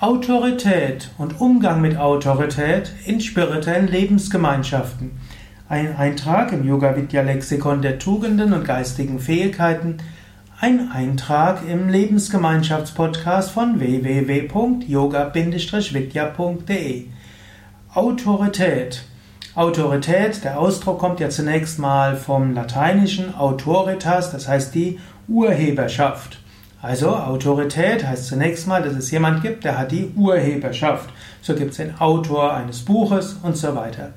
Autorität und Umgang mit Autorität in spirituellen Lebensgemeinschaften. Ein Eintrag im Yoga Vidya Lexikon der Tugenden und geistigen Fähigkeiten. Ein Eintrag im Lebensgemeinschaftspodcast von www.yoga-vidya.de. Autorität. Autorität, der Ausdruck kommt ja zunächst mal vom lateinischen autoritas, das heißt die Urheberschaft. Also Autorität heißt zunächst mal, dass es jemand gibt, der hat die Urheberschaft. So gibt es den Autor eines Buches und so weiter.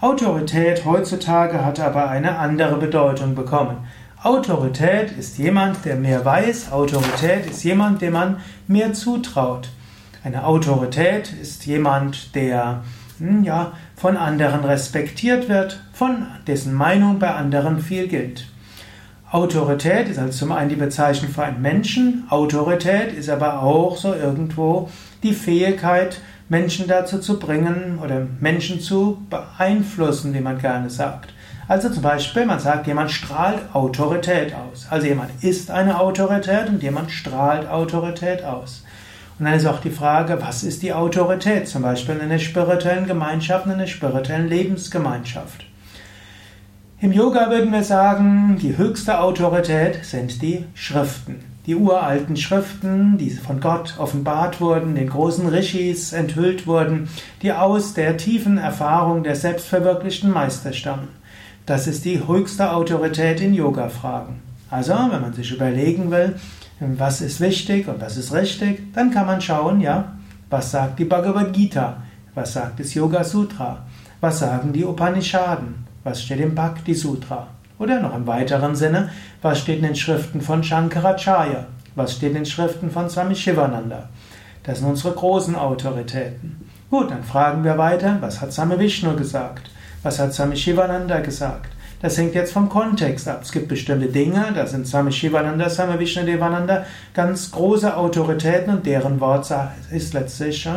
Autorität heutzutage hat aber eine andere Bedeutung bekommen. Autorität ist jemand, der mehr weiß. Autorität ist jemand, dem man mehr zutraut. Eine Autorität ist jemand, der hm, ja, von anderen respektiert wird, von dessen Meinung bei anderen viel gilt. Autorität ist also zum einen die Bezeichnung für einen Menschen, Autorität ist aber auch so irgendwo die Fähigkeit, Menschen dazu zu bringen oder Menschen zu beeinflussen, wie man gerne sagt. Also zum Beispiel, man sagt, jemand strahlt Autorität aus. Also jemand ist eine Autorität und jemand strahlt Autorität aus. Und dann ist auch die Frage, was ist die Autorität? Zum Beispiel in einer spirituellen Gemeinschaft, in einer spirituellen Lebensgemeinschaft. Im Yoga würden wir sagen, die höchste Autorität sind die Schriften. Die uralten Schriften, die von Gott offenbart wurden, den großen Rishis enthüllt wurden, die aus der tiefen Erfahrung der selbstverwirklichten Meister stammen. Das ist die höchste Autorität in Yoga-Fragen. Also, wenn man sich überlegen will, was ist wichtig und was ist richtig, dann kann man schauen, ja, was sagt die Bhagavad Gita, was sagt das Yoga Sutra, was sagen die Upanishaden, was steht im Bhakti Sutra. Oder noch im weiteren Sinne, was steht in den Schriften von Shankaracharya, was steht in den Schriften von Swami Shivananda. Das sind unsere großen Autoritäten. Gut, dann fragen wir weiter, was hat Swami Vishnu gesagt? Was hat Swami Shivananda gesagt? Das hängt jetzt vom Kontext ab. Es gibt bestimmte Dinge, da sind Swami Shivananda, Swami Vishnu Devananda ganz große Autoritäten und deren Wort ist letztlich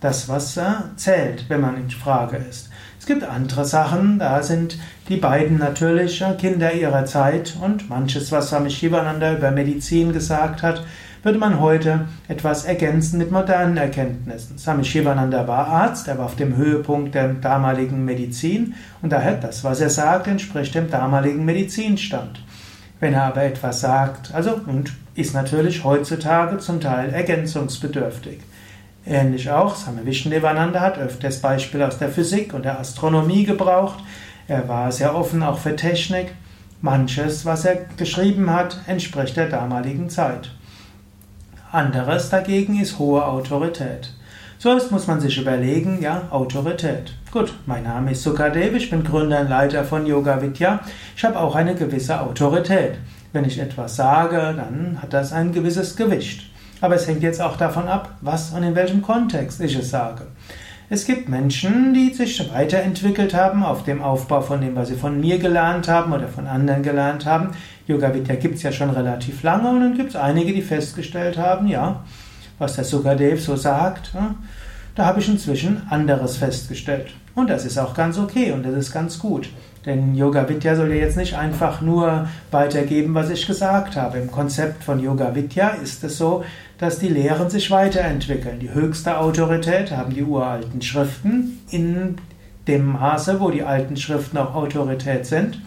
das, was zählt, wenn man in Frage ist. Es gibt andere Sachen, da sind die beiden natürlich Kinder ihrer Zeit und manches, was Swami Shivananda über Medizin gesagt hat, würde man heute etwas ergänzen mit modernen Erkenntnissen. Swami Shivananda war Arzt, er war auf dem Höhepunkt der damaligen Medizin und daher das, was er sagt, entspricht dem damaligen Medizinstand. Wenn er aber etwas sagt, also und ist natürlich heutzutage zum Teil ergänzungsbedürftig. Ähnlich auch, Swami Vishnudevananda hat öfters Beispiele aus der Physik und der Astronomie gebraucht. Er war sehr offen auch für Technik. Manches, was er geschrieben hat, entspricht der damaligen Zeit. Anderes dagegen ist hohe Autorität. Zuerst muss man sich überlegen, ja, Autorität. Gut, mein Name ist Sukadev, ich bin Gründer und Leiter von Yoga Vidya. Ich habe auch eine gewisse Autorität. Wenn ich etwas sage, dann hat das ein gewisses Gewicht. Aber es hängt jetzt auch davon ab, was und in welchem Kontext ich es sage. Es gibt Menschen, die sich weiterentwickelt haben auf dem Aufbau von dem, was sie von mir gelernt haben oder von anderen gelernt haben. Yoga Vidya gibt es ja schon relativ lange und dann gibt es einige, die festgestellt haben, ja, was der Sukadev so sagt, da habe ich inzwischen anderes festgestellt. Und das ist auch ganz okay und das ist ganz gut. Denn Yoga Vidya soll ja jetzt nicht einfach nur weitergeben, was ich gesagt habe. Im Konzept von Yoga Vidya ist es so, dass die Lehren sich weiterentwickeln. Die höchste Autorität haben die uralten Schriften in dem Maße, wo die alten Schriften auch Autorität sind.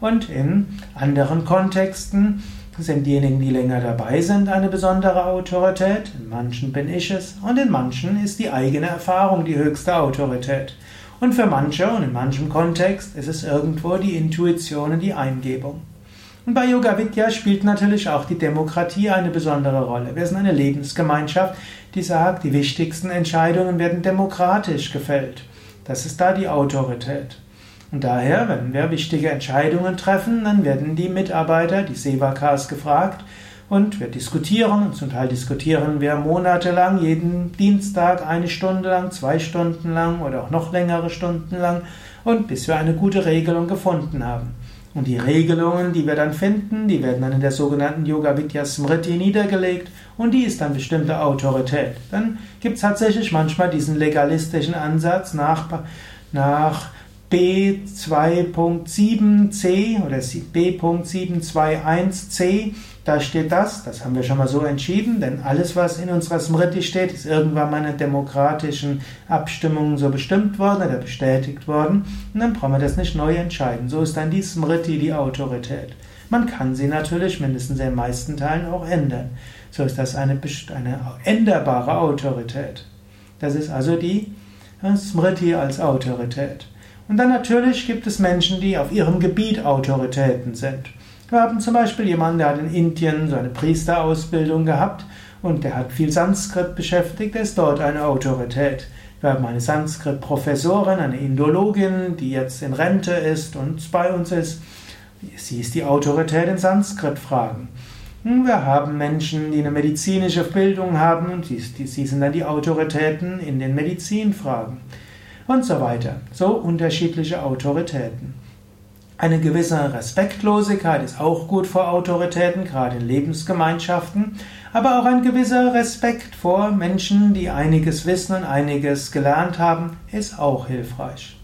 Und in anderen Kontexten sind diejenigen, die länger dabei sind, eine besondere Autorität. In manchen bin ich es und in manchen ist die eigene Erfahrung die höchste Autorität. Und für manche und in manchem Kontext ist es irgendwo die Intuition und die Eingebung. Und bei Yoga Vidya spielt natürlich auch die Demokratie eine besondere Rolle. Wir sind eine Lebensgemeinschaft, die sagt, die wichtigsten Entscheidungen werden demokratisch gefällt. Das ist da die Autorität. Und daher, wenn wir wichtige Entscheidungen treffen, dann werden die Mitarbeiter, die Sevakas, gefragt und wir diskutieren. Und zum Teil diskutieren wir monatelang, jeden Dienstag eine Stunde lang, zwei Stunden lang oder auch noch längere Stunden lang und bis wir eine gute Regelung gefunden haben. Und die Regelungen, die wir dann finden, die werden dann in der sogenannten Yoga Vidya Smriti niedergelegt und die ist dann bestimmte Autorität. Dann gibt es tatsächlich manchmal diesen legalistischen Ansatz nach, nach B2.7c oder B.721c, da steht das, das haben wir schon mal so entschieden, denn alles, was in unserer Smriti steht, ist irgendwann mal in demokratischen Abstimmungen so bestimmt worden oder bestätigt worden und dann brauchen wir das nicht neu entscheiden. So ist dann die Smriti die Autorität. Man kann sie natürlich mindestens in den meisten Teilen auch ändern. So ist das eine, eine änderbare Autorität. Das ist also die Smriti als Autorität. Und dann natürlich gibt es Menschen, die auf ihrem Gebiet Autoritäten sind. Wir haben zum Beispiel jemanden, der hat in Indien so eine Priesterausbildung gehabt und der hat viel Sanskrit beschäftigt, der ist dort eine Autorität. Wir haben eine Sanskrit-Professorin, eine Indologin, die jetzt in Rente ist und bei uns ist. Sie ist die Autorität in Sanskrit-Fragen. Wir haben Menschen, die eine medizinische Bildung haben und sie sind dann die Autoritäten in den Medizinfragen und so weiter. So unterschiedliche Autoritäten. Eine gewisse Respektlosigkeit ist auch gut vor Autoritäten, gerade in Lebensgemeinschaften, aber auch ein gewisser Respekt vor Menschen, die einiges wissen und einiges gelernt haben, ist auch hilfreich.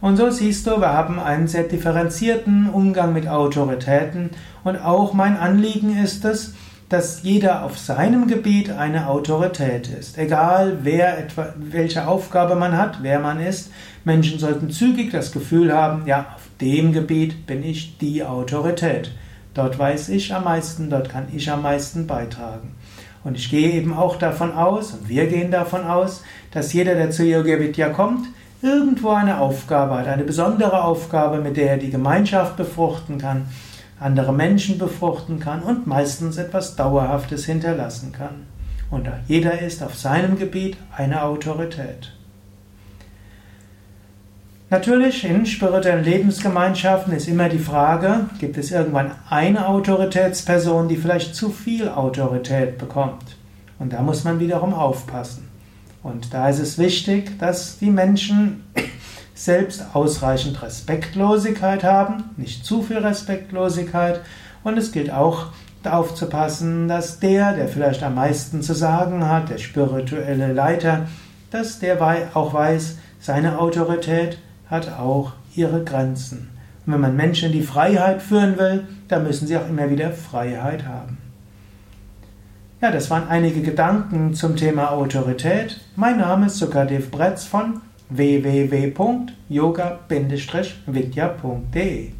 Und so siehst du, wir haben einen sehr differenzierten Umgang mit Autoritäten und auch mein Anliegen ist es, dass jeder auf seinem Gebiet eine Autorität ist. Egal, wer etwa, welche Aufgabe man hat, wer man ist. Menschen sollten zügig das Gefühl haben, ja, auf dem Gebiet bin ich die Autorität. Dort weiß ich am meisten, dort kann ich am meisten beitragen. Und ich gehe eben auch davon aus, und wir gehen davon aus, dass jeder, der zu Yoga Vidya kommt, irgendwo eine Aufgabe hat, eine besondere Aufgabe, mit der er die Gemeinschaft befruchten kann, andere Menschen befruchten kann und meistens etwas Dauerhaftes hinterlassen kann. Und jeder ist auf seinem Gebiet eine Autorität. Natürlich in spirituellen Lebensgemeinschaften ist immer die Frage, gibt es irgendwann eine Autoritätsperson, die vielleicht zu viel Autorität bekommt? Und da muss man wiederum aufpassen. Und da ist es wichtig, dass die Menschen selbst ausreichend Respektlosigkeit haben, nicht zu viel Respektlosigkeit. Und es gilt auch aufzupassen, dass der, der vielleicht am meisten zu sagen hat, der spirituelle Leiter, dass der auch weiß, seine Autorität hat auch ihre Grenzen. Und wenn man Menschen in die Freiheit führen will, dann müssen sie auch immer wieder Freiheit haben. Ja, das waren einige Gedanken zum Thema Autorität. Mein Name ist Sukadev Bretz von www.yoga-vidya.de